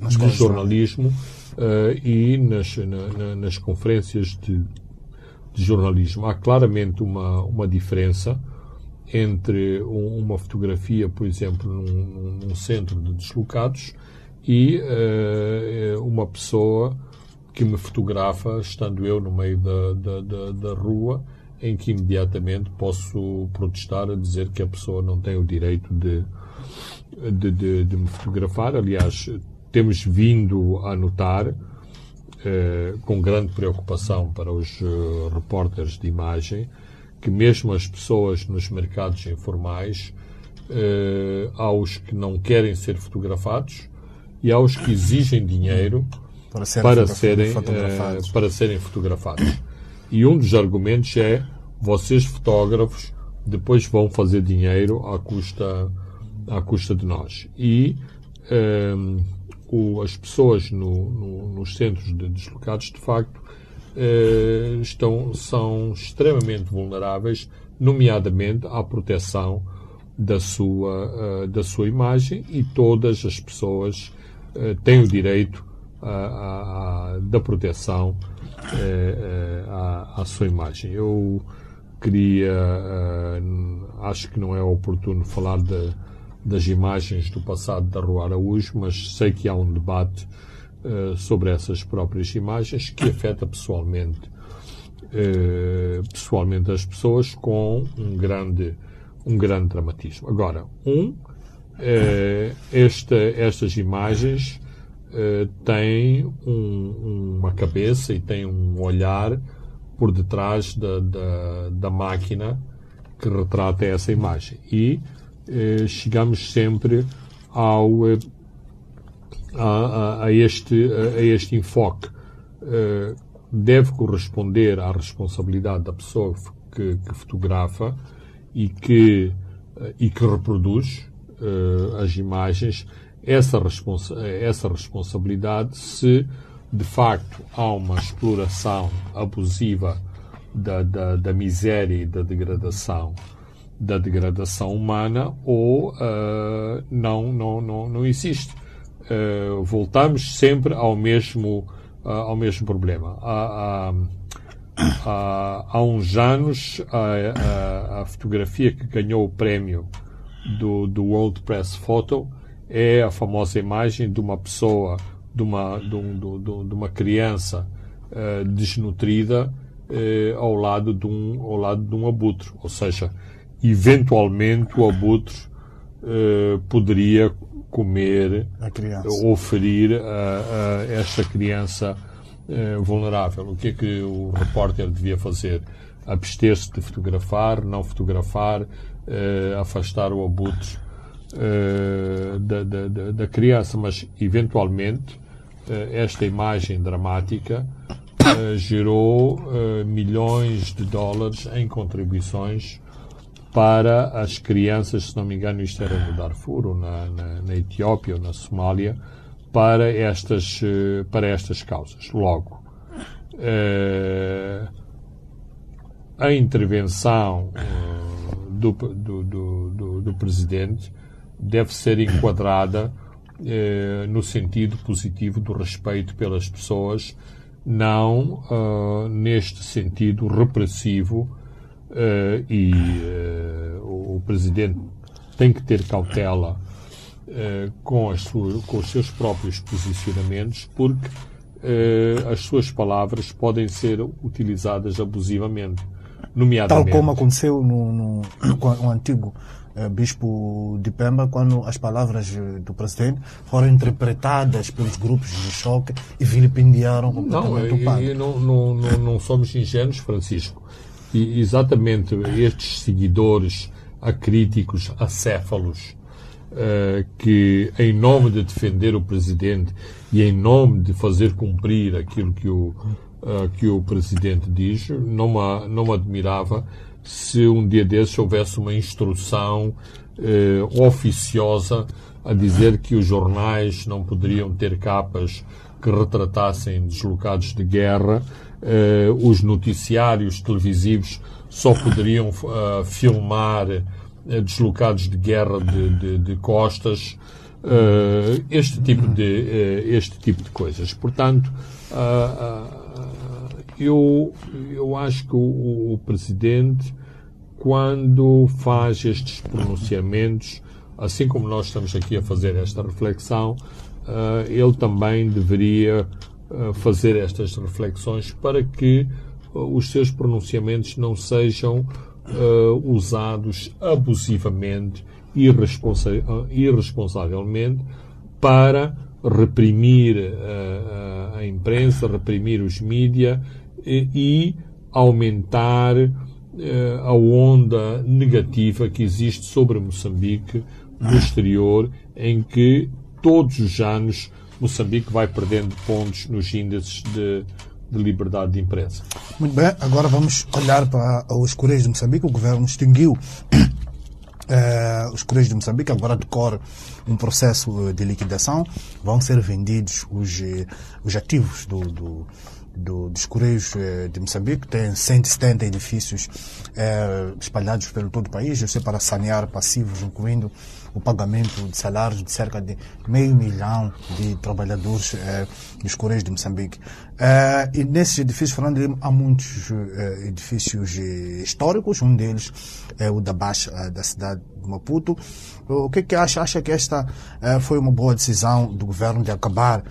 Nas de jornalismo eh, e nas, na- na- nas conferências de, de jornalismo. Há claramente uma, uma diferença entre um- uma fotografia, por exemplo, num, num- centro de deslocados e eh, uma pessoa que me fotografa estando eu no meio da, da, da, da rua em que imediatamente posso protestar a dizer que a pessoa não tem o direito de, de, de, de me fotografar. Aliás, temos vindo a notar, eh, com grande preocupação para os eh, repórteres de imagem, que mesmo as pessoas nos mercados informais, eh, há os que não querem ser fotografados e há os que exigem dinheiro Para serem para serem, eh, para serem fotografados. E um dos argumentos é vocês fotógrafos depois vão fazer dinheiro à custa, à custa de nós. E ehm, o- as pessoas no- no- nos centros de deslocados, de facto, eh, estão, são extremamente vulneráveis, nomeadamente à proteção da sua, eh, da sua imagem e todas as pessoas eh, têm o direito da proteção eh, eh, à, sua imagem. Eu queria, eh, acho que não é oportuno falar de- das imagens do passado da Rua Araújo, mas sei que há um debate eh, sobre essas próprias imagens que afeta pessoalmente pessoalmente as pessoas com um grande um grande dramatismo. Agora, um esta, estas imagens eh, têm um- uma cabeça e têm um olhar por detrás da, da, da máquina que retrata essa imagem. E eh, chegamos sempre ao, eh, a, a, este, a, este enfoque. Eh, deve corresponder à responsabilidade da pessoa que, que fotografa e que, eh, e que reproduz as imagens essa, responsa essa responsabilidade se de facto há uma exploração abusiva da, da, da miséria e da degradação da degradação humana ou uh, não, não, não, não existe. Uh, voltamos sempre ao mesmo, uh, ao mesmo problema. Há, há, há, uns anos, a, a, a, fotografia que ganhou o prémio do, do World Press Photo é a famosa imagem de uma pessoa, de uma, de, um, de, de uma criança desnutrida ao, lado de um, ao lado de um abutre. Ou seja, eventualmente o abutre uh, poderia comer ou ferir a, a esta criança vulnerável. O que é que o repórter devia fazer? Abster-se de fotografar, não fotografar, afastar o abutre da, da, da, criança, mas eventualmente esta imagem dramática gerou milhões de dólares em contribuições para as crianças, se não me engano, isto era no Darfur, ou na, na, na Etiópia, ou na Somália, para estas, eh, para estas causas. Logo, eh, a intervenção eh, do, do, do, do, Presidente deve ser enquadrada eh, no sentido positivo do respeito pelas pessoas, não uh, neste sentido repressivo uh, e uh, o Presidente tem que ter cautela com, as suas, com os seus próprios posicionamentos, porque as suas palavras podem ser utilizadas abusivamente. Nomeadamente. Tal como aconteceu no, no, no antigo bispo de Pemba, quando as palavras do presidente foram interpretadas pelos grupos de choque e vilipendiaram completamente não, o padre. Não, não, não, não somos ingênuos, Francisco. E exatamente estes seguidores acríticos, acéfalos, uh, que em nome de defender o presidente e em nome de fazer cumprir aquilo que o, que o presidente diz, não me, não me admirava se um dia desses houvesse uma instrução uh, oficiosa a dizer que os jornais não poderiam ter capas que retratassem deslocados de guerra uh, os noticiários televisivos só poderiam uh, filmar uh, deslocados de guerra de, de, de costas, este, tipo de, este tipo de coisas. Portanto, eu, eu acho que o, o Presidente, quando faz estes pronunciamentos, assim como nós estamos aqui a fazer esta reflexão, ele também deveria fazer estas reflexões para que uh, os seus pronunciamentos não sejam usados abusivamente, uh, irresponsavelmente, para reprimir a imprensa, reprimir os mídias e, e aumentar a onda negativa que existe sobre Moçambique no exterior, em que todos os anos Moçambique vai perdendo pontos nos índices de, de liberdade de imprensa. Muito bem, agora vamos olhar para os Correios de Moçambique. O governo extinguiu Uh, os Correios de Moçambique agora decorre um processo de liquidação. Vão ser vendidos os, eh, os ativos do, do, do, dos Correios de Moçambique. Tem 170 edifícios uh, espalhados pelo todo o país. Isso é para sanear passivos, incluindo o pagamento de salários de cerca de meio milhão de trabalhadores eh, dos Correios de Moçambique. Eh, e nesses edifícios, Fernando, há muitos eh, edifícios eh, históricos, um deles é o da Baixa, eh, da cidade de Maputo. O que é que acha? Acha que esta eh, foi uma boa decisão do governo de acabar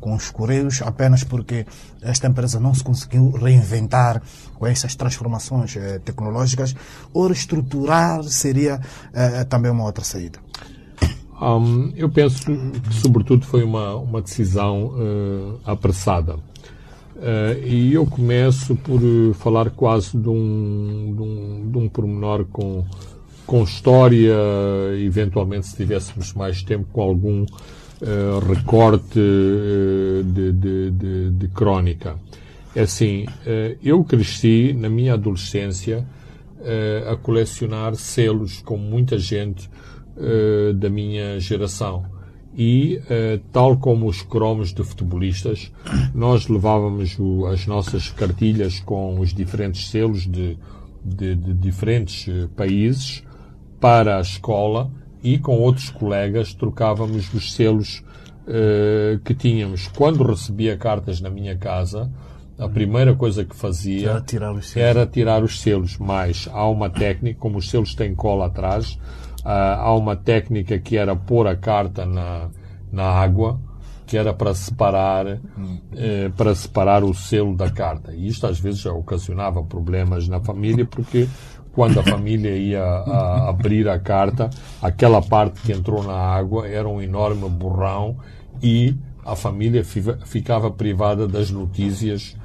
com os Correios apenas porque esta empresa não se conseguiu reinventar com essas transformações tecnológicas ou reestruturar seria também uma outra saída? Um, eu penso que, sobretudo, foi uma, uma decisão uh, apressada. Uh, e eu começo por falar quase de um, de um, de um pormenor com, com história, eventualmente, se tivéssemos mais tempo, com algum recorte de, de, de, de, crónica. É assim, eu cresci na minha adolescência a colecionar selos com muita gente da minha geração e, tal como os cromos de futebolistas, nós levávamos as nossas cartilhas com os diferentes selos de, de, de diferentes países para a escola e com outros colegas trocávamos os selos uh, que tínhamos. Quando recebia cartas na minha casa, a primeira coisa que fazia era tirar os selos, era tirar os selos mas há uma técnica, como os selos têm cola atrás, ah, há uma técnica que era pôr a carta na, na água, que era para separar, eh, para separar o selo da carta. E isto às vezes já ocasionava problemas na família, porque quando a família ia a, abrir a carta, aquela parte que entrou na água era um enorme borrão e a família ficava privada das notícias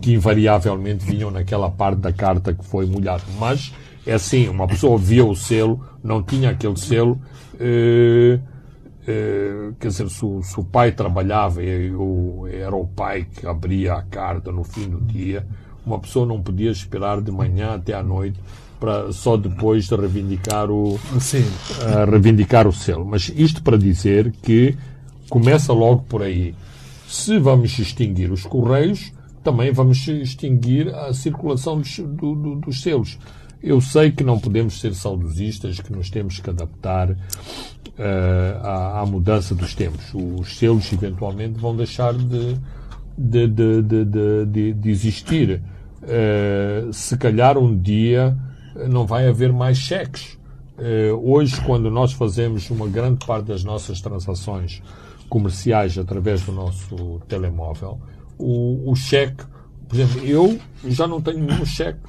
que invariavelmente vinham naquela parte da carta que foi molhada. Mas é assim, uma pessoa via o selo, não tinha aquele selo, eh, eh, quer dizer, se o, se o pai trabalhava era o pai que abria a carta no fim do dia, uma pessoa não podia esperar de manhã até à noite para só depois de reivindicar o Sim. Reivindicar o selo. Mas isto para dizer que começa logo por aí. Se vamos extinguir os correios, também vamos extinguir a circulação dos, do, do, dos selos. Eu sei que não podemos ser saudosistas, que nos temos que adaptar uh, à, à, mudança dos tempos. Os selos, eventualmente, vão deixar de, de, de, de existir. Uh, se calhar um dia não vai haver mais cheques. Uh, hoje, quando nós fazemos uma grande parte das nossas transações comerciais através do nosso telemóvel, o, o cheque, por exemplo, eu já não tenho nenhum cheque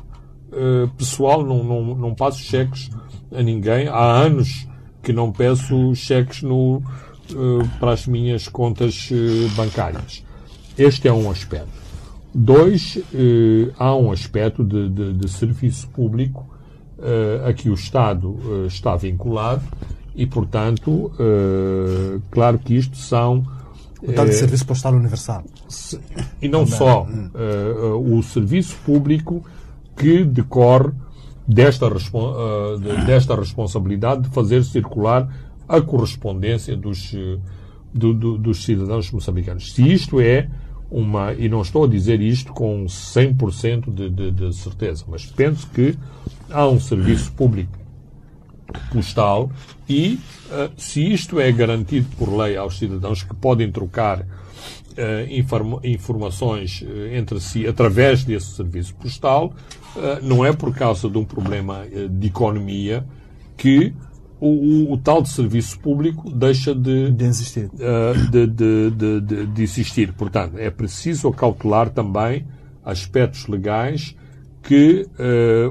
uh, pessoal, não, não, não passo cheques a ninguém. Há anos que não peço cheques no, uh, para as minhas contas bancárias. Este é um aspecto. Dois, há um aspecto de, de, de serviço público a que o Estado está vinculado e, portanto, claro que isto são o tal de Serviço Postal Universal. E não Também. só. O serviço público que decorre desta, desta responsabilidade de fazer circular a correspondência dos, do, do, dos cidadãos moçambicanos. Se isto é uma, e não estou a dizer isto com 100% de, de, de certeza, mas penso que há um serviço público postal e uh, se isto é garantido por lei aos cidadãos que podem trocar uh, inform informações uh, entre si através desse serviço postal, não é por causa de um problema de economia que o, o, o, tal de serviço público deixa de, de existir. De, de, de, de, existir. Portanto, é preciso cautelar também aspectos legais que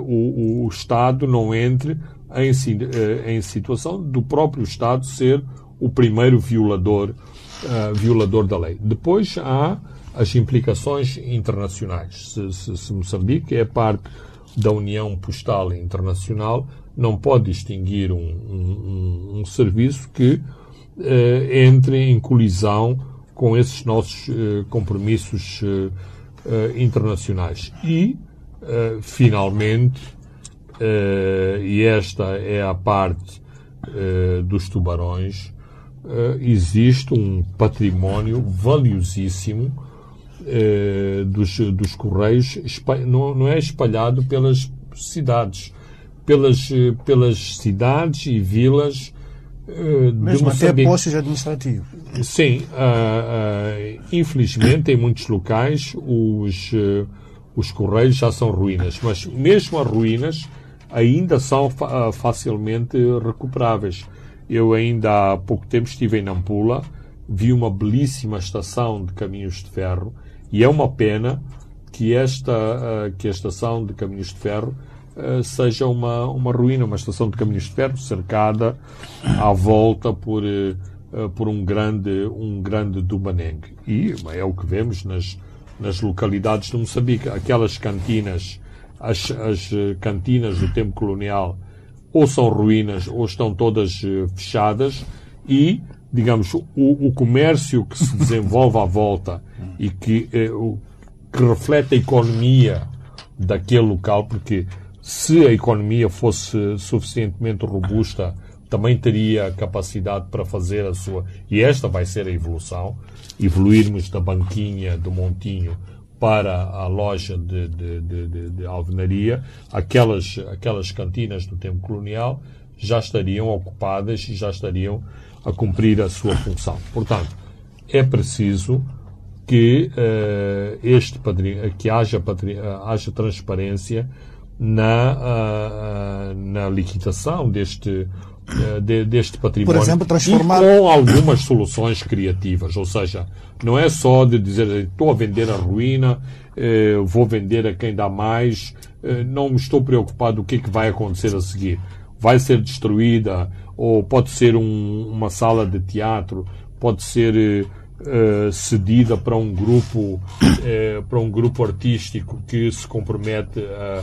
o, o Estado não entre em, eh, em situação do próprio Estado ser o primeiro violador, uh, violador da lei. Depois há as implicações internacionais. Se, se, se, Moçambique é parte da União Postal Internacional, não pode distinguir um, um, um serviço que uh, entre em colisão com esses nossos uh, compromissos internacionais. E, finalmente, uh, e esta é a parte uh, dos tubarões, existe um património valiosíssimo dos, dos Correios, não, não é espalhado pelas cidades, pelas, pelas cidades e vilas Mesmo até postos administrativos. Sim, uh, uh, infelizmente em muitos locais os, os correios já são ruínas, mas mesmo as ruínas ainda são ah, facilmente recuperáveis. Eu ainda há pouco tempo estive em Nampula, vi uma belíssima estação de caminhos de ferro e é uma pena que esta, ah, que a estação de caminhos de ferro ah, seja uma, uma ruína, uma estação de caminhos de ferro cercada à volta por, por um grande, um grande Dumaneng. E é o que vemos nas, nas localidades de Moçambique. Aquelas cantinas, as, as eh, cantinas do tempo colonial, ou são ruínas ou estão todas eh, fechadas e, digamos, o, o comércio que se desenvolve à volta e que, eh, o, que reflete a economia daquele local, porque se a economia fosse suficientemente robusta, também teria capacidade para fazer a sua. E esta vai ser a evolução. Evoluirmos da banquinha do Montinho para a loja de, de, de, de, alvenaria, aquelas, aquelas cantinas do tempo colonial já estariam ocupadas e já estariam a cumprir a sua função. Portanto, é preciso que uh, este que haja, haja transparência na, uh, na liquidação deste eh, de, deste património. Por exemplo, transformar. E com algumas soluções criativas. Ou seja, não é só de dizer estou a vender a ruína, eh, vou vender a quem dá mais, eh, não me estou preocupado o que é que vai acontecer a seguir. Vai ser destruída, ou pode ser um, uma sala de teatro, pode ser cedida para um grupo para um grupo artístico que se compromete a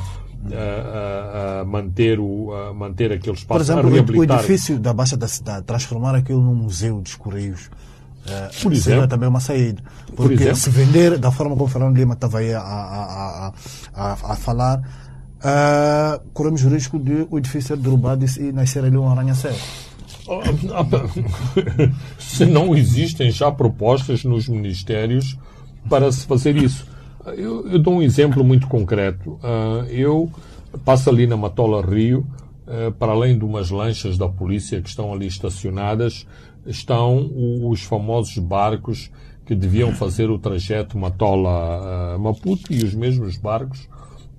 a, a, manter, o, a manter aquele espaço. Por exemplo, o edifício da Baixa da Cidade, transformar aquilo num museu dos Correios. Uh, Por exemplo, também uma saída. Porque Por se vender da forma como o Fernando Lima estava aí a, a, a, a falar, uh, corremos o risco de o edifício ser derrubado e nascer ali um arranha-céu. se não existem já propostas nos ministérios para se fazer isso. Eu, eu dou um exemplo muito concreto. Uh, eu passo ali na Matola Rio, uh, para além de umas lanchas da polícia que estão ali estacionadas, estão os famosos barcos que deviam fazer o trajeto Matola-Maputo e os mesmos barcos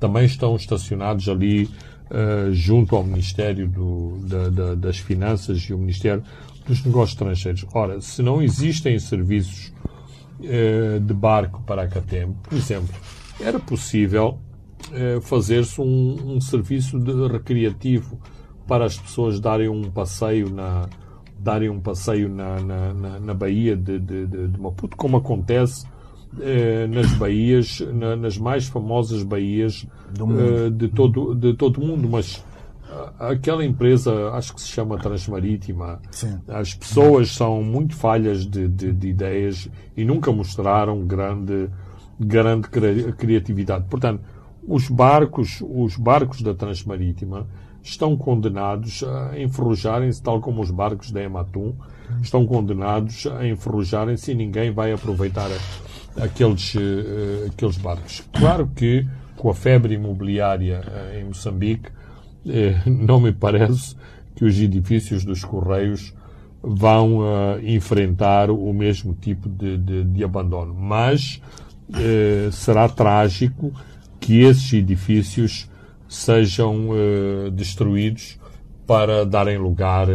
também estão estacionados ali uh, junto ao Ministério do, da, da, das Finanças e o Ministério dos Negócios Estrangeiros. Ora, se não existem serviços eh, de barco para a Catem, por exemplo, era possível eh, fazer-se um, um, serviço de recreativo para as pessoas darem um passeio na darem um passeio na, na, na, na Baía de, de, de, Maputo, como acontece eh, nas baías, na, nas mais famosas baías eh, de, todo, de todo o mundo, mas aquela empresa, acho que se chama Transmarítima, Sim. as pessoas são muito falhas de, de, de, ideias e nunca mostraram grande, grande criatividade. Portanto, os barcos, os barcos da Transmarítima estão condenados a enferrujarem-se, tal como os barcos da Ematum, estão condenados a enferrujarem-se e ninguém vai aproveitar aqueles, uh, aqueles barcos. Claro que com a febre imobiliária uh, em Moçambique, eh, não me parece que os edifícios dos Correios vão uh, enfrentar o mesmo tipo de, de, de abandono. Mas uh, será trágico que esses edifícios sejam uh, destruídos para darem lugar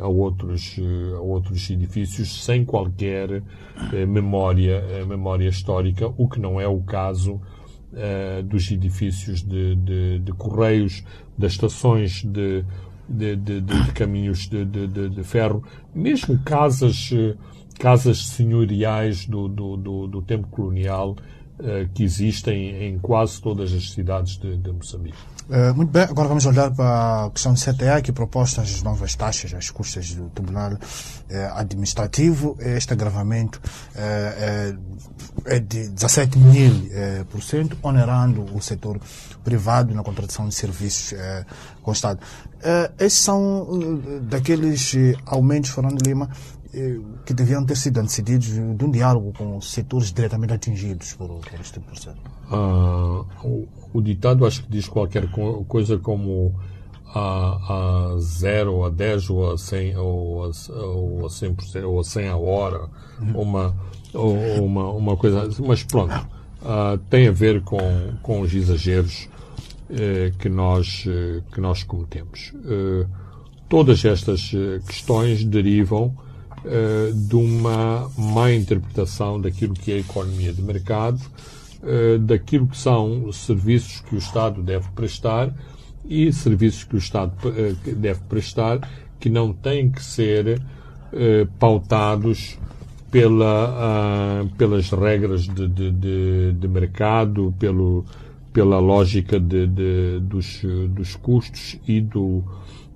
a, outros, a outros edifícios sem qualquer memória, memória histórica, o que não é o caso uh, dos edifícios de, de, de, correios, das estações de, de caminhos de, ferro, mesmo casas, eh, casas senhoriais do, do, do, do tempo colonial uh, que existem em quase todas as cidades de, de Moçambique. Uh, muito bem, agora vamos olhar para a questão do CTA, que propostas as novas taxas, as custas do Tribunal uh, Administrativo. Este agravamento uh, é de 17 mil por cento, onerando o setor privado na contratação de serviços com o Estado. estes são daqueles aumentos, Fernando Lima, que deviam ter sido decididos de um diálogo com setores diretamente atingidos por, por este processo. Uh, o, o, ditado acho que diz qualquer coisa como a, a 0, a 10 ou a 100 ou a, ou a 100% ou a 100 a hora, uhum. uma, ou, uma, uma coisa. Mas pronto, uh, tem a ver com, com os exageros eh, que, nós, eh, que nós cometemos. Eh, todas estas eh, questões derivam eh, de uma má interpretação daquilo que é a economia de mercado, uh, daquilo que são serviços que o Estado deve prestar e serviços que o Estado uh, deve prestar que não têm que ser pautados pela, ah, pelas regras de, de, de, de mercado, pelo, pela lógica dos, dos custos e do,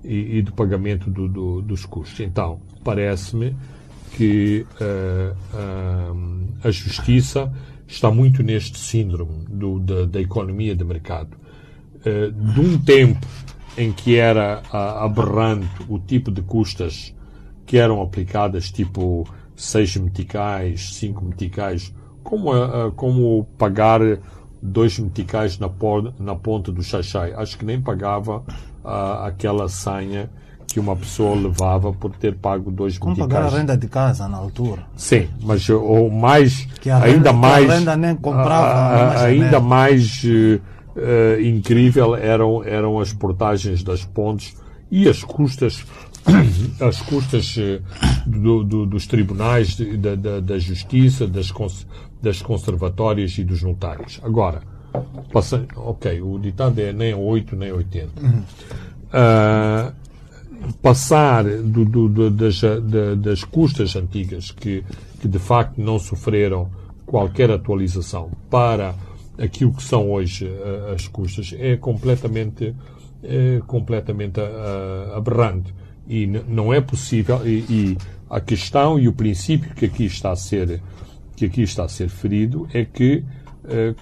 e, e do pagamento do- do- dos custos. Então, parece-me que ah, ah, a justiça está muito neste síndrome do- da, da economia de mercado. Eh, de um tempo em que era aberrante o tipo de custas que eram aplicadas, tipo 6 meticais, 5 meticais, como, como pagar 2 meticais na, por- na ponta do xaxai. Acho que nem pagava ah, aquela senha que uma pessoa levava por ter pago 2 Como pagar a renda de casa na altura? Sim, mas o mais Que a renda- ainda que a mais renda nem comprava a- a- ainda mais eh, eh, incrível eram eram as portagens das pontes e as custas as custas eh, do- do- dos tribunais da, da- da justiça das cons- das conservatórias e dos notários. Agora passa, ok o ditado é nem 8 nem 80 Ah, passar do- do- do- das, da- das custas antigas que, que de facto não sofreram qualquer atualização para aquilo que são hoje eh, as custas é completamente, eh, completamente ah, aberrante. E não é possível, e, e a questão e o princípio que aqui está a ser, que aqui está a ser ferido é que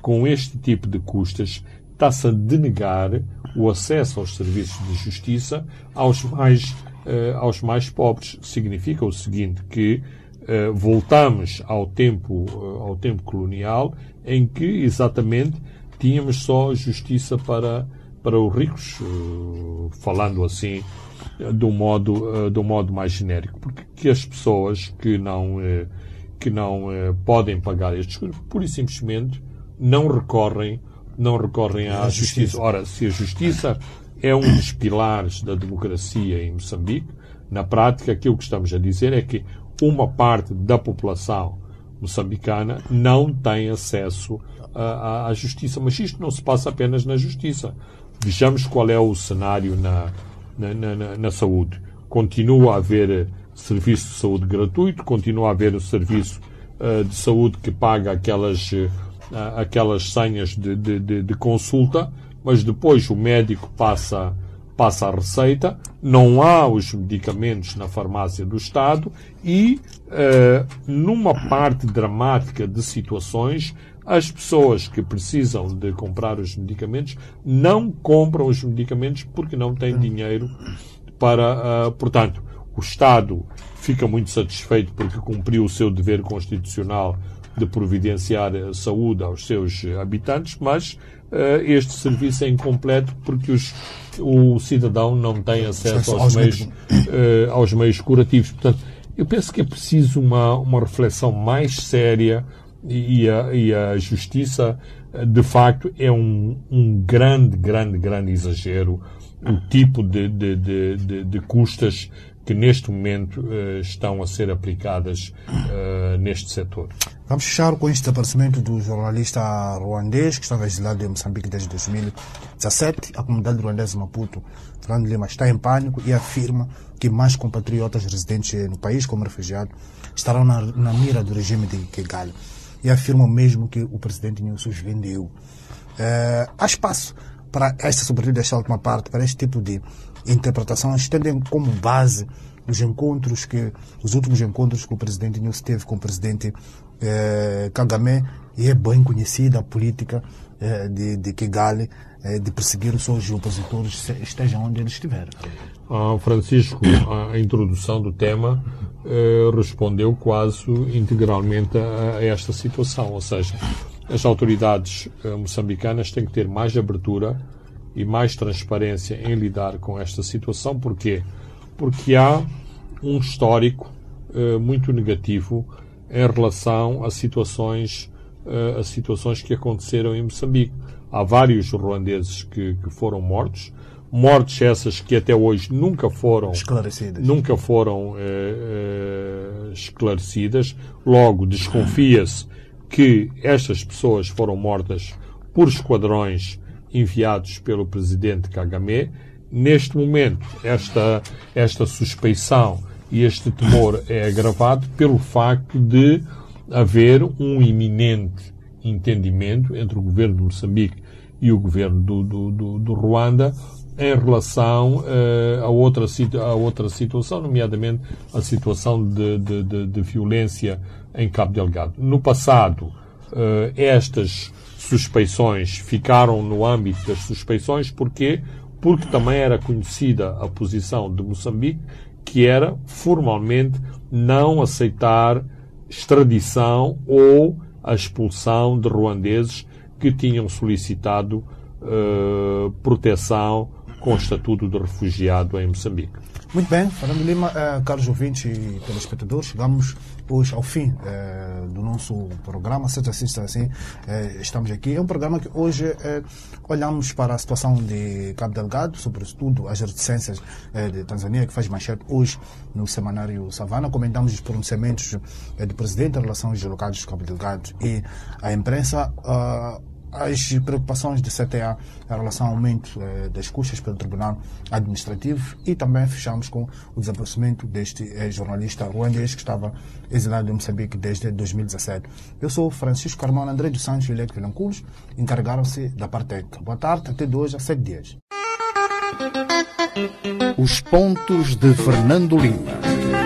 com este tipo de custas está-se a denegar o acesso aos serviços de justiça aos mais, eh, aos mais pobres. Significa o seguinte, que eh, voltamos ao tempo, eh, ao tempo colonial em que exatamente tínhamos só justiça para, para os ricos, eh, falando assim eh, de um modo, eh, de modo mais genérico, porque que as pessoas que não, eh, que não eh, podem pagar estes e simplesmente não recorrem, não recorrem à justiça. Ora, se a justiça é um dos pilares da democracia em Moçambique, na prática aquilo que estamos a dizer é que uma parte da população moçambicana não tem acesso à, justiça. Mas isto não se passa apenas na justiça. Vejamos qual é o cenário na, na, na- na- saúde. Continua a haver eh, serviço de saúde gratuito, continua a haver o serviço eh, de saúde que paga aquelas, eh, aquelas senhas de, de- de- de consulta, mas depois o médico passa, passa a receita, não há os medicamentos na farmácia do Estado e, eh, numa parte dramática de situações, as pessoas que precisam de comprar os medicamentos não compram os medicamentos porque não têm dinheiro para, ah, portanto, o Estado fica muito satisfeito porque cumpriu o seu dever constitucional de providenciar a saúde aos seus habitantes, mas eh, este serviço é incompleto porque os- o cidadão não tem acesso aos meios, eh, aos meios curativos. Portanto, eu penso que é preciso uma, uma reflexão mais séria e a, e a justiça, eh, de facto, é um, um grande, grande, grande exagero o tipo de, de, de, de, de custas que neste momento eh, estão a ser aplicadas eh, neste setor. Vamos fechar com este desaparecimento do jornalista ruandês que estava exilado em Moçambique desde 2017. A comunidade ruandesa de Maputo, Fernando Lima, está em pânico e afirma que mais compatriotas residentes no país, como refugiados, estarão na, na mira do regime de Kigali. E afirma mesmo que o presidente Nilson os vendeu. Eh, há espaço para esta, sobretudo esta última parte, para este tipo de interpretações, tendo como base os encontros que, os últimos encontros que o presidente Nilson teve com o presidente eh, Kagame, e é bem conhecida a política eh, de, de Kigali eh, de perseguir os seus opositores, estejam onde eles estiverem. Ah, Francisco, a introdução do tema eh, respondeu quase integralmente a, a esta situação, ou seja, as autoridades eh, moçambicanas têm que ter mais abertura e mais transparência em lidar com esta situação. Porquê? Porque há um histórico eh, muito negativo em relação a situações, eh, a situações que aconteceram em Moçambique. Há vários ruandeses que, que foram mortos, mortes essas que até hoje nunca foram Esclarecidas. nunca foram eh, eh, esclarecidas. Logo, desconfia-se que estas pessoas foram mortas por esquadrões enviados pelo presidente Kagame. Neste momento, esta, esta suspeição E este temor é agravado pelo facto de haver um iminente entendimento entre o governo de Moçambique e o governo do, do, do, do Ruanda em relação uh, a, outra, a outra situação, nomeadamente a situação de, de, de, de violência em Cabo Delgado. No passado, uh, estas suspeições ficaram no âmbito das suspeições, porquê? Porque também era conhecida a posição de Moçambique, que era formalmente não aceitar extradição ou a expulsão de ruandeses que tinham solicitado uh, proteção com o estatuto de refugiado em Moçambique. Muito bem, Fernando Lima, uh, caros ouvintes e telespectadores, chegamos hoje ao fim uh, do nosso programa, se assim está assim, uh, estamos aqui. É um programa que hoje olhamos para a situação de Cabo Delgado, sobretudo as reticências de Tanzânia, que faz manchete hoje no semanário Savana. Comentamos os pronunciamentos do presidente em relação aos locais de Cabo Delgado e à imprensa as preocupações do CTA em relação ao aumento eh, das custas pelo Tribunal Administrativo e também fechamos com o desaparecimento deste eh, jornalista ruandês que estava exilado em Moçambique desde 2017. Eu sou Francisco Carmona André dos Santos e Leque Vilanculos, encarregaram-se da parte. Boa tarde, até dois a sete dias. Os pontos de Fernando Lima.